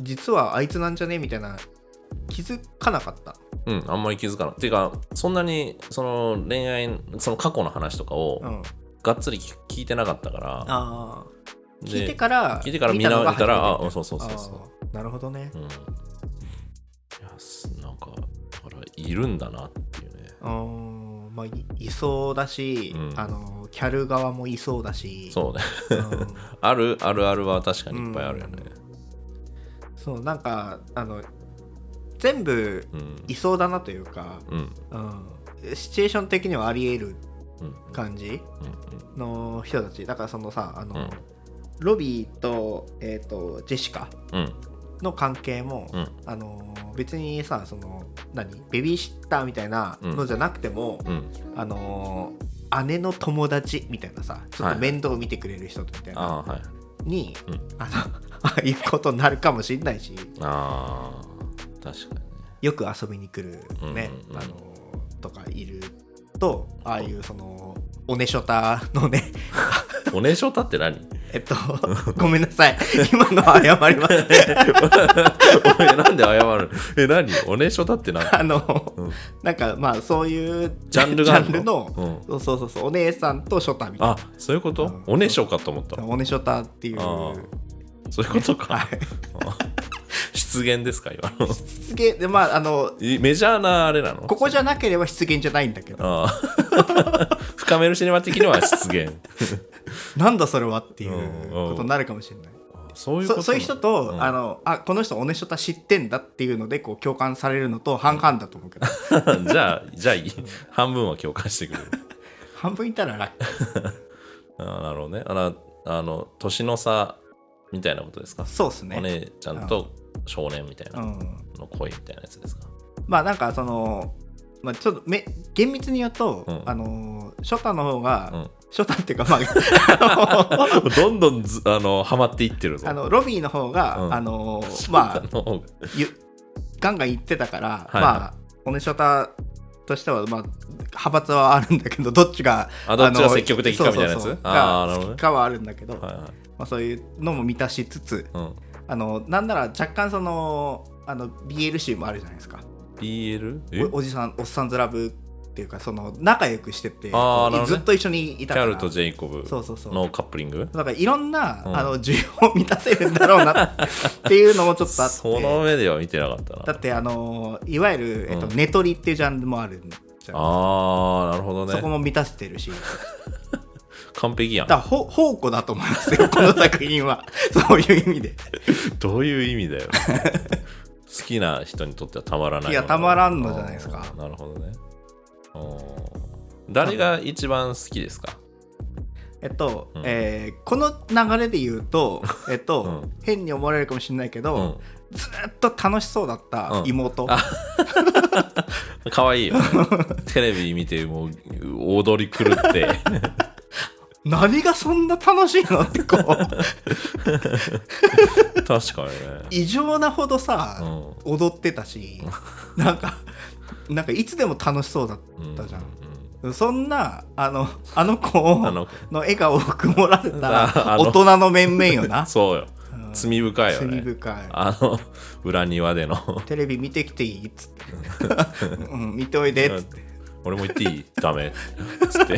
実はあいつなんじゃね？みたいな気づかなかった？うんあんまり気づかないっていうかそんなにその恋愛その過去の話とかをうん。がっつり聞いてなかったから、あ聞いてから聞いてから見直したらあそうそうそうそう。なるほどね。うん、いやすなんかだからいるんだなっうん。まあいいそうだし、うん。あのキャル側もいそうだし。そうね。うん。あるあるあるは確かにいっぱいあるよね。そうなんかあの全部うん。いそうだなというか、うん。うん、シチュエーション的にはあり得るうん。感じうんの人たち。だからそのさあの、うん。ロビーと,、えー、とジェシカうんの関係も、うん。あの別にさその何？ベビーシッターみたいなのじゃなくても、うん。あの姉の友達みたいなさちょっと面倒見てくれる人みたいな、はい。に、うん。あのああいうことになるかもしれないしああ確かにね。よく遊びに来るね、うんうんうん。あのとかいるとああい。うそのおねしょたのね。おねしょたって何？えっとごめんなさい。今のは謝ります おいなんで謝る？え何？おねしょたって何？あの、うん。なんかまあそういうジャンルがあるの？ジャンルの、うん。そうそうそうお姉さんとショタみたいあそういうこと、うん。おねしょかと思った。なおねしょたっていう。そういうことか、はい。あ失言ですか今の？失言でまああのいメジャーなあれなの？ここじゃなければ失言じゃないんだけど。ああ。深めるシネマ的には失言。なんだそれはっていうことになるかもしれない。そういうそそういう人と、うん。あのあこの人おねしょた知ってんだっていうのでこう共感されるのと半々だと思うけど、じゃあじゃあいい。半分は共感してくれる。半分いたらラッキー。ああなるほどね。あのあの年の差みたいなことですか、そうっすね。お姉ちゃんと少年みたいなうん、の恋みたいなやつですか、まあなんかその、まあ、ちょっとめ厳密に言うと、うん。あのショタの方が、うん。ショタっていうかまあ どんどんずあのハマっていってるぞ。あのロビーの方が、うん。あのまあガンガン言ってたから、はい。まあおねしょたとしてはまあ派閥はあるんだけどどっちがあどっちがの積極的かみたいなやつ？そうそうそう。が好きかはあるんだけど、はいはい。まあ、そういうのも満たしつつうんあのなんなら若干そのあの BL 集もあるじゃないですか。BL? え？おおじさんおっさんずラブっていうかその仲良くしてて、あーなるほどね。ずっと一緒にいたかャルとジェイコブそうそうそう。のカップリング？だからいろんな、うん。あの需要を満たせるんだろうなっていうのもちょっとあって。その目では見てなかったな。だってあのいわゆる、えっとうん。ネトリっていうジャンルもあるじしたよああなるほどね。そこも満たしてるし 完璧やん。だほ宝庫だと思いますよ この作品は。そういう意味で。どういう意味だよ。好きな人にとってはたまらないいやたまらんのじゃないですか。なるほどね。誰が一番好きですか？えっと、うん。えーこの流れで言うと えっと、うん。変に思われるかもしれないけど、うん。ずっと楽しそうだった妹、あ可愛いよね。テレビ見てもう踊り狂って何がそんな楽しいのってこう。確かにね。異常なほどさ、うん。踊ってたし なんかなんかいつでも楽しそうだったじゃん、うそんなあのあの子あのの笑顔を曇られあたあの。大人の面々よな。そうよ。うん。罪深いよ罪ね深い。あの裏庭での。テレビ見てきていいっつって、うん、見ておいでっつって。俺も言っていい？ダメ。つって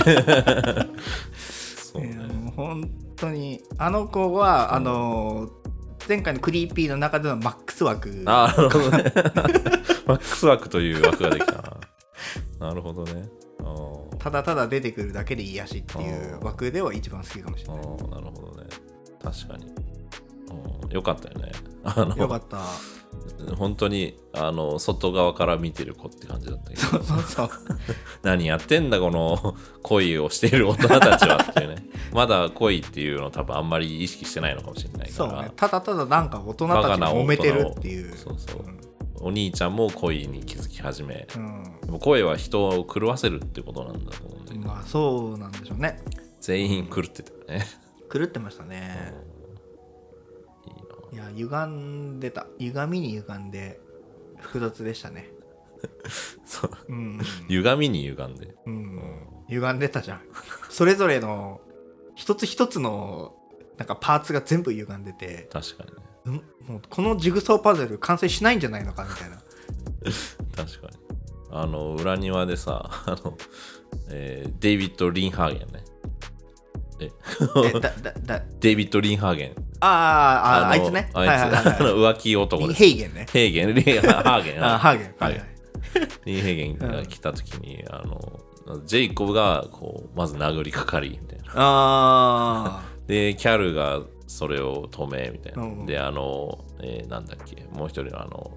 そうね。もう本当にあの子は、あの前回のクリーピーの中でのマックス枠。あなるほどね。マックス枠という枠ができた。ななるほどね。ただただ出てくるだけで癒しっていう枠では一番好きかもしれない。なるほどね。確かに。うんよかったよね。あのよかった本当にあの外側から見てる子って感じだったけど。そうそうそう。何やってんだこの恋をしている大人たちはっていうね。まだ恋っていうのを多分あんまり意識してないのかもしれないから、そうね。ただただなんか大人たちが揉めてるっていう。そうそう。お兄ちゃんも恋に気づき始め。うん、でも恋は人を狂わせるってことなんだと思うんだけど、うんまあそうなんでしょうね。全員狂ってたよね、狂ってましたねいや歪んでた。歪みに歪んで複雑でしたね。そう。うん、歪みに歪んで。うん、歪んでたじゃん。それぞれの一つ一つのなんかパーツが全部歪んでて確かにね。うんもうこのジグソーパズル完成しないんじゃないのかみたいな。確かに。あの裏庭でさあの、えーデイビッド・リンハーゲンねええだだだ。デイビッド・リンハーゲン。あーあーあいつね。あいつ、はいはいはいはい。あの浮気男です。ヘイゲンね。ヘーゲン。リンハーゲン。あハーゲン。ははい。リンヘーゲンが来た時に、あのジェイコブがこうまず殴りかかりみたいな。あでキャルがそれを止めみたいな、うんであの、えーなんだっけもう一人のあの、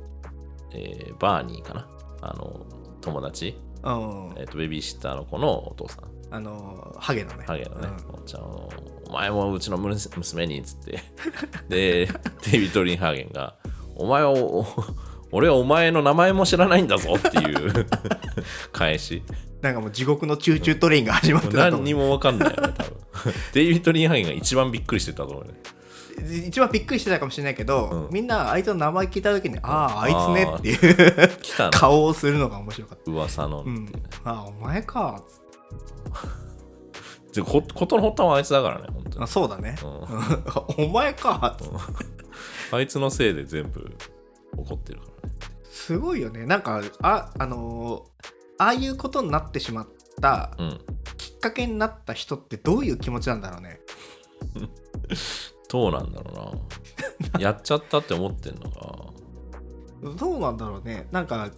えーバーニーかな。あの友達、あうん。えーとベビーシッターの子のお父さんあのハゲのね。ハゲのね、うん。おっちゃんをお前もうちの娘娘にっつって。でデイビッド・リンハーゲンがお前をお 俺はお前の名前も知らないんだぞっていう 返し。なんかもう地獄のチューチュートレインが始まってたと何にも分かんないよね多分。デイビッド・リンハーゲンが一番びっくりしてたと思うね。一番びっくりしてたかもしれないけど、うん。みんなあいつの名前聞いた時に、あああいつねっていう来たの顔をするのが面白かった。噂のうね、うん、ああお前か でこことの発端はあいつだからね本当に。あそうだね、う お前か。あいつのせいで全部怒ってるからね。すごいよね。なんかああのーああいうことになってしまったうん。きっかけになった人ってどういう気持ちなんだろうね。どうなんだろうな。やっちゃったって思ってんのか。どうなんだろうね。なんか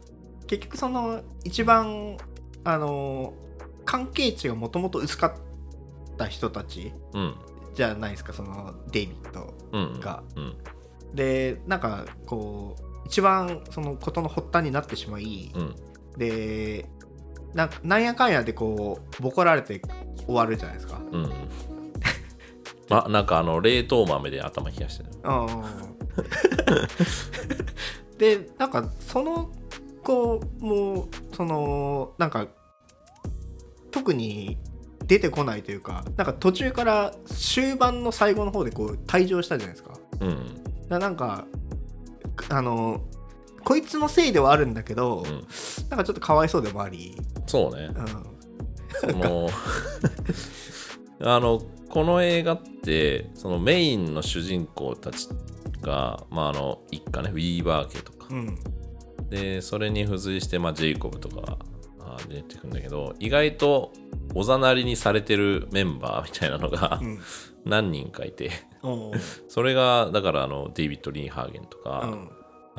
結局その一番あのー関係値がもともと薄かった人たちうん。じゃないですかそのデイビッドうんが。うん。でなんかこう一番そのことの発端になってしまい、うん。でななんやかんやでこうボコられて終わるじゃないですか。うんあ なんかあの冷凍豆で頭冷やしてる。うんでなんかその子もそのなんか特に出てこないというかなんか途中から終盤の最後の方でこう退場したじゃないですか。うん。ななんかあのこいつのせいではあるんだけど、うん。なんかちょっとかわいそうでもあり、そうね。うん、その あのこの映画ってそのメインの主人公たちが、まあ、あの一家ねウィーバー家とか。うん。でそれに付随して、まあ、ジェイコブとか出てくるんだけど意外とおざなりにされてるメンバーみたいなのがうん何人かいてそれがだからあのデイビッド・リンハーゲンとか、うん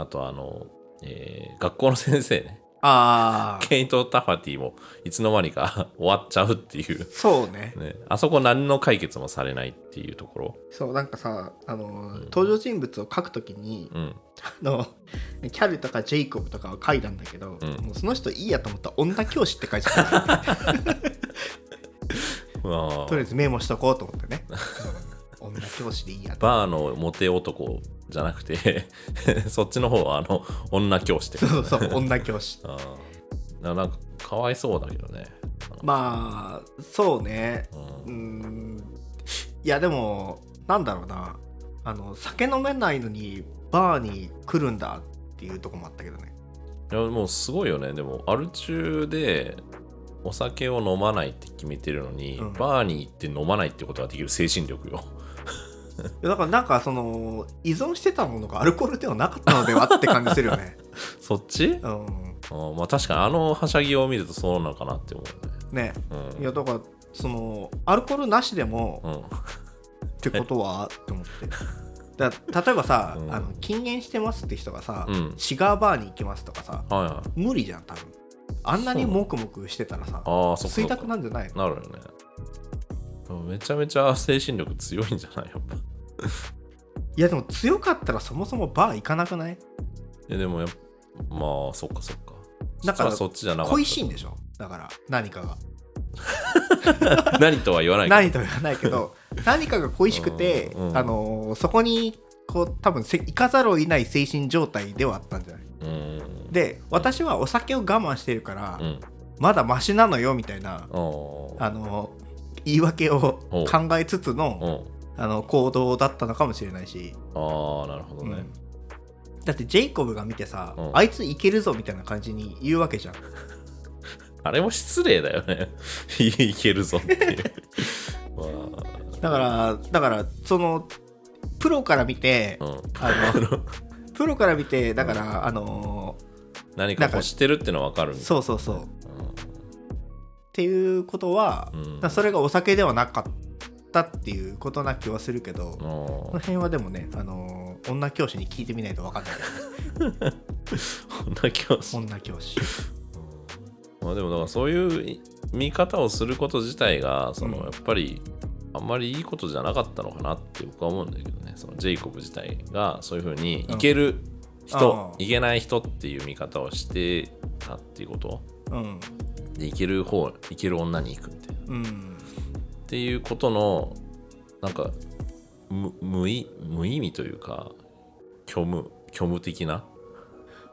あとあの、えー学校の先生ねああケイト・タファティもいつの間にか 終わっちゃうっていう、そうね。ね、あそこ何の解決もされないっていうところ、そうなんかさあの、登場人物を書くときにうん、あのキャルとかジェイコブとかを書いたんだけど、うん。もうその人いいやと思ったら女教師って書いちゃったまあ。とりあえずメモしとこうと思ってね、う ん女教師でいいやと。バーのモテ男じゃなくて そっちの方はあの女教師ってそうそう女教師。あーななんかかわいそうだけどね、まあそうね。うん。いやでもなんだろうな。あの酒飲めないのにバーに来るんだっていうとこもあったけどね。いやもうすごいよね。でもアル中でお酒を飲まないって決めてるのに、うん。バーに行って飲まないってことができる精神力よだからなんかその依存してたものがアルコールではなかったのではって感じするよね。そっち？うん。あーまあ確かにあのはしゃぎを見るとそうなのかなって思ねうよね。いやだからそのアルコールなしでもうん、うん、ってことはって思って。だ例えばさ、うん。あの禁煙してますって人がさ、うん。シガーバーに行きますとかさはいはい。無理じゃん多分。あんなにモクモクしてたらさああそっか。吸いたくなんじゃないの？なるよねめちゃめちゃ精神力強いんじゃない？やっぱ。いやでも強かったらそもそもバー行かなくない？いやでもやっぱまあそっかそっか。だからそっちじゃなかった。恋しいんでしょ？だから何かが。何とは言わないけど。何とは言わないけど 何かが恋しくて、うんうん。あのーそこにこう多分せ行かざるを得ない精神状態ではあったんじゃない？うん。で私はお酒を我慢してるから、うん。まだマシなのよみたいなあの言い訳をお考えつつのうん。あの行動だったのかもしれないし、ああなるほどね、うん。だってジェイコブが見てさ、うん。あいついけるぞみたいな感じに言うわけじゃん。あれも失礼だよね。いけるぞっていう。まだからだからそのプロから見て、あ、うん、あのプロ。から見てだから、あの何か欲してるってのは分かるそうそうそうっていうことは、うん。それがお酒ではなかったっていうことな気はするけど、うんこの辺はでもね、あのー女教師に聞いてみないと分かんない。けどねこんな気はする女教師。まあでもだからそういう見方をすること自体がそのうん。やっぱりあんまりいいことじゃなかったのかなって僕は思うんだけどね。そのジェイコブ自体がそういうふうにいける人、うんいけない人っていう見方をしてたっていうこと？うんでいける方いける女に行くみたいな。うんっていうことのなんか無無意無意味というか虚無虚無的な。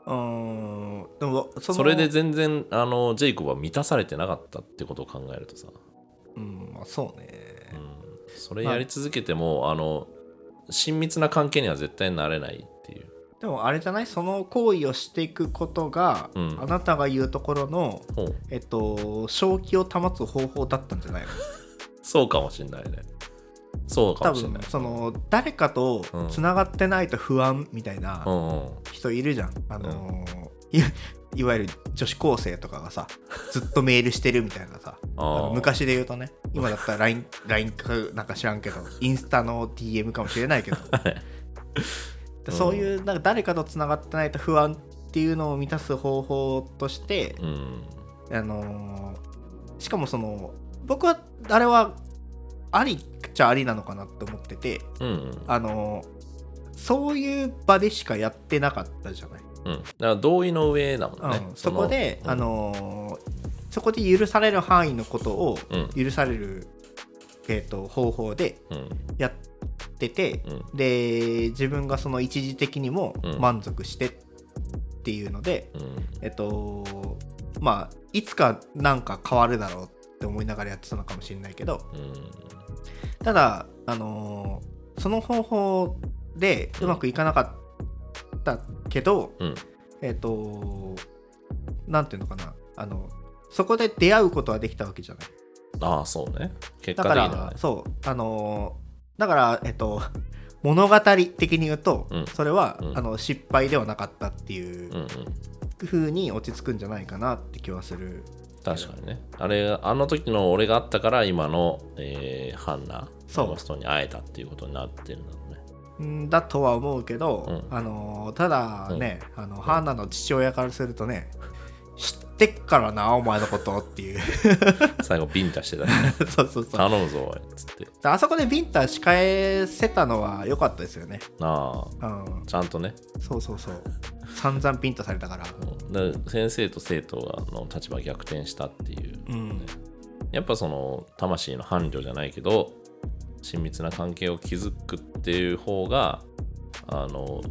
うーんでもそれで全然あのジェイコブは満たされてなかったってことを考えるとさ、うんまあそうね。うん、それやり続けても、あの親密な関係には絶対なれないでもあれじゃない？その行為をしていくことが、うん。あなたが言うところのえっと正気を保つ方法だったんじゃないの？そうかもしんないね。そうかもしんない。その誰かとうん。つながってないと不安みたいなうんうん。人いるじゃん、あのーいいわゆる女子高生とかがさずっとメールしてるみたいなさ。昔で言うとね。今だったら LINE, LINE かなんか知らんけどインスタの DM かもしれないけど でそういうなんか誰かとつながってないと不安っていうのを満たす方法として、うん。あのーしかもその僕はあれはありっちゃありなのかなって思っててうんうん。あのーそういう場でしかやってなかったじゃない。うん。だから同意の上だもんね、うん、そこで、のあのーそこで許される範囲のことをうん。許される、えー、と方法でうん。やってて、うん。で自分がその一時的にもうん。満足してっていうので、うん。えっとまあいつかなんか変わるだろうって思いながらやってたのかもしれないけどうん。ただ、あのーその方法でうまくいかなかったけど、うん。えっ、となんていうのかなあのそこで出会うことはできたわけじゃない。ああそうね。結だか果的にそうあのーだからえっ、と物語的に言うと、うん。それは、うん。あの失敗ではなかったっていううんうん。風に落ち着くんじゃないかなって気はする。確かにね。あれあの時の俺があったから今の、えーハンナそう。の人に会えたっていうことになってるんだろうね。んだとは思うけど、うん。あのーただね、あのハーナの父親からするとね知ってっからなお前のことっていう。最後ビンタしてたね。そうそうそう。頼むぞおいっつって。あそこでビンタ仕返せたのは良かったですよね。ああ。うん。ちゃんとね。そうそうそう。散々ビンタされたから。ら先生と生徒がの立場逆転したっていう。うん。やっぱその魂の伴侶じゃないけど親密な関係を築くっていう方があの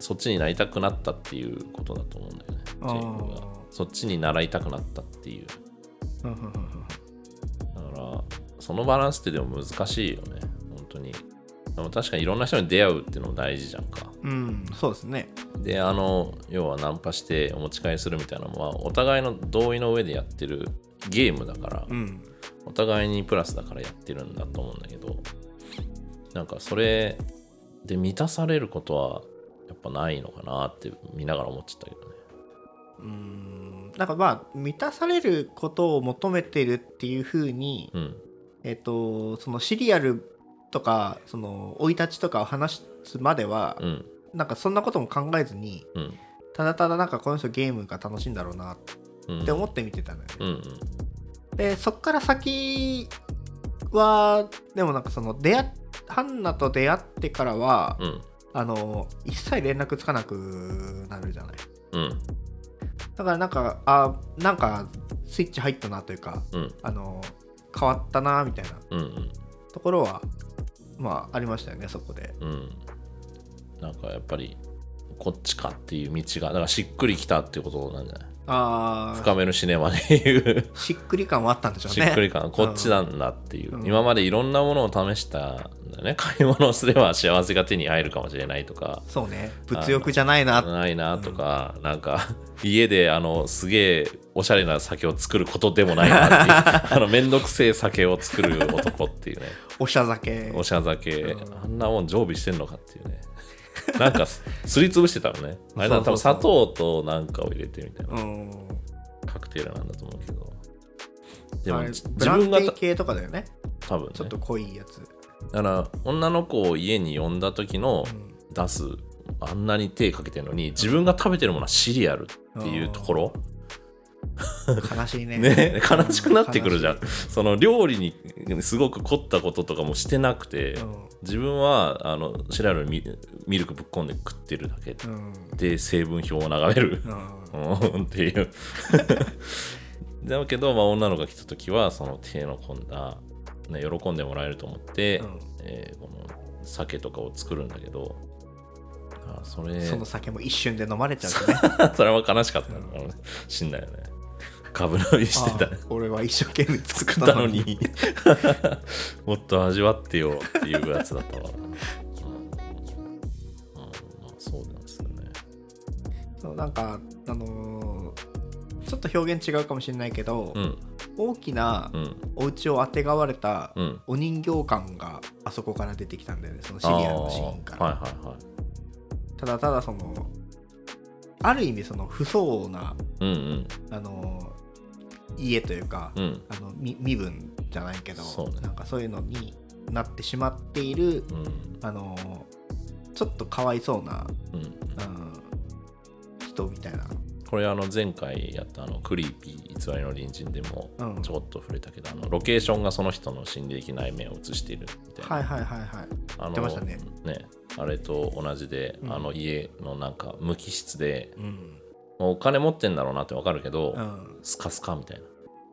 そっちになりたくなったっていうことだと思うんだよねジあー。ェイクがそっちに習いたくなったっていう。だからそのバランスってでも難しいよね。本当に。でも確かにいろんな人に出会うっていうのも大事じゃんか。うんそうですね。であの要はナンパしてお持ち帰りするみたいなのはお互いの同意の上でやってるゲームだから、うん。お互いにプラスだからやってるんだと思うんだけどなんかそれで満たされることはやっぱないのかなって見ながら思っちゃったけどね。うんなんかまあ満たされることを求めてるっていうふうに、うん。えっとそのシリアルとかその生い立ちとかを話すまでは、うん。なんかそんなことも考えずにうん。ただただなんかこの人ゲームが楽しいんだろうなうんって思って見てたのよ。ね、うん。でそっから先はでもなんかその出会っハンナと出会ってからは、うん。あの一切連絡つかなくなるじゃない。うんだからなんかあなんかスイッチ入ったなというかうん。あの変わったなみたいなうんうん。ところはまあありましたよねそこで。うん。なんかやっぱりこっちかっていう道がだからしっくりきたっていうことなんじゃない？あ深めるシネマでいう。あしっくり感はあったんでしょうしねっくり感こっちなんだっていう、うん。今までいろんなものを試したんだよね。買い物をすれば幸せが手に入るかもしれないとか。そうね。物欲じゃないな。ないなとか、なんか家であのすげえおしゃれな酒を作ることでもないなっていう。あのめんどくせえ酒を作る男っていうね。おしゃ酒。おしゃ酒、うん。あんなもん常備してんのかっていうね。なんかすすりつぶしてたのね。あれだ多分砂糖となんかを入れてみたいな。うん。カクテルなんだと思うけど。でも自分が系とかだよね。多分ね。ちょっと濃いやつ、だから女の子を家に呼んだ時のうん。出すあんなに手かけてるのに自分が食べてるものはシリアルっていうところ。悲しいね。ね悲しくなってくるじゃん。その料理にすごく凝ったこととかもしてなくて自分はあのシリアルにミミルクぶっ込んで食ってるだけうん。うんで成分表を眺める。うん。うんっていう。だけど、まあ、女の子が来た時はその手の込んだ、ね、喜んでもらえると思って、うん。えーこの酒とかを作るんだけどあそれその酒も一瞬で飲まれちゃうとね。それは悲しかったのかもしんないよね。株飲みしてた。あ俺は一生懸命作ったたのに。もっと味わってよっていうやつだったから、うん。うん。まあ、そうなんですよね。そうなんかあのーちょっと表現違うかもしれないけど、うん大きなうん。お家をあてがわれたうん。お人形感があそこから出てきたんだよねそのシリアルのシーンから、はいはいはい。ただただそのある意味その不相応なうんうん。あの家というか、うん。あの身身分じゃないけどね。なんかそういうのになってしまっているうん。あのちょっとかわいそうな、うん。うん、人みたいな、これあの前回やったあのクリーピー偽りの隣人でもうん、ちょこっと触れたけど、あのロケーションがその人の心理的内面を映しているみたいな、はいはいはいはい。あの言ってましたね。あれと同じで、うん。あの家のなんか無機質でうん、お金持ってんだろうなってわかるけど、うん、スカスカみたい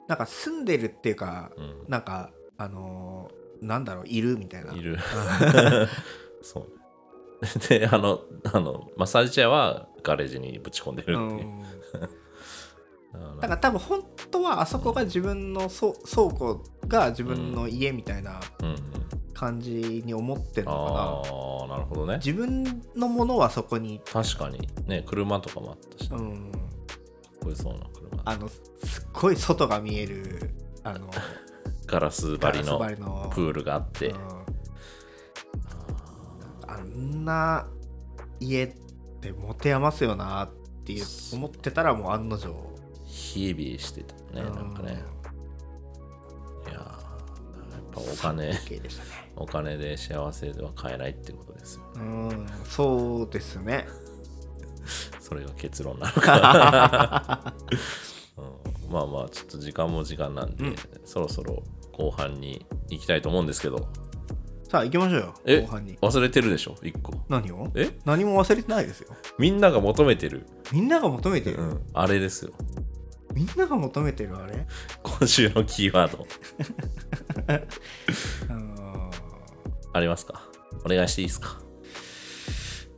な。んか住んでるっていうかな、うん。なんかあのーなんだろういるみたいな。いる。そう。ね であのあのマッサージチェアはガレージにぶち込んでるうっていう、だから。多分本当はあそこが自分のそ倉庫が自分の家みたいな感じに思ってるのああなるほどね。かな自分のものはそこに、確かに。ね車とかもあったし、かっうん、こよそうな車。あのすっごい外が見えるあの ガラス張りのガラス張りの。プールがあって、うん。あんな家って持て余すよなっていう思ってたらもう案の定。冷え冷えしてたねなんかね。いやーやっぱお金。ね。お金で幸せでは買えないってことですようんそうですね。それが結論なのか、うん、まあまあちょっと時間も時間なんで、うん。そろそろ後半に行きたいと思うんですけどさあ行きましょうよえ？後半に。忘れてるでしょ？1個。何を？え？何も忘れてないですよ。みんなが求めてる、みんなが求めてる、うん、あれですよ。みんなが求めてるあれ？今週のキーワード。う んありますか？お願いしていいですか？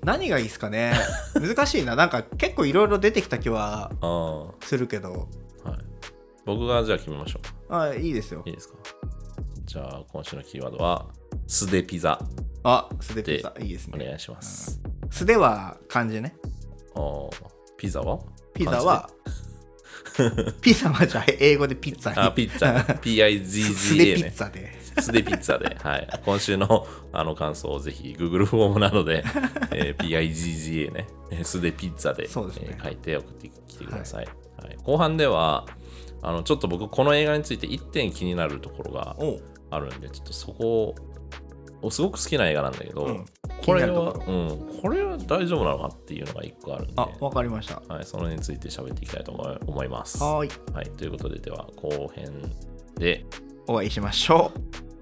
何がいいですかね？難しいな。なんか結構いろいろ出てきた気は ああはするけど。い。僕がじゃあ決めましょあいいですよ。ういいですか？じゃあ今週のキーワードは素でピザ。あ素でピザ。いいですね。お願いします、素では漢字ね。ああピザは？ピザは？ピザはじゃあ英語でピッツァに。あピッツァ。PIZZA ピッねツァで。素でピッツァで、はい、今週のあの感想をぜひ Google フォームなどで、えー PIZZA ね。えー素でピッツァでそうですね。えー書いて送ってきてください、はい。後半ではあのちょっと僕この映画について1点気になるところがあるんでちょっとそこをすごく好きな映画なんだけど、うん。これはうん、これは大丈夫なのかっていうのが1個あるんで。あわかりました。はい、その辺について喋っていきたいと思います。はーい。はい、ということで、では後編で。お会いしましょう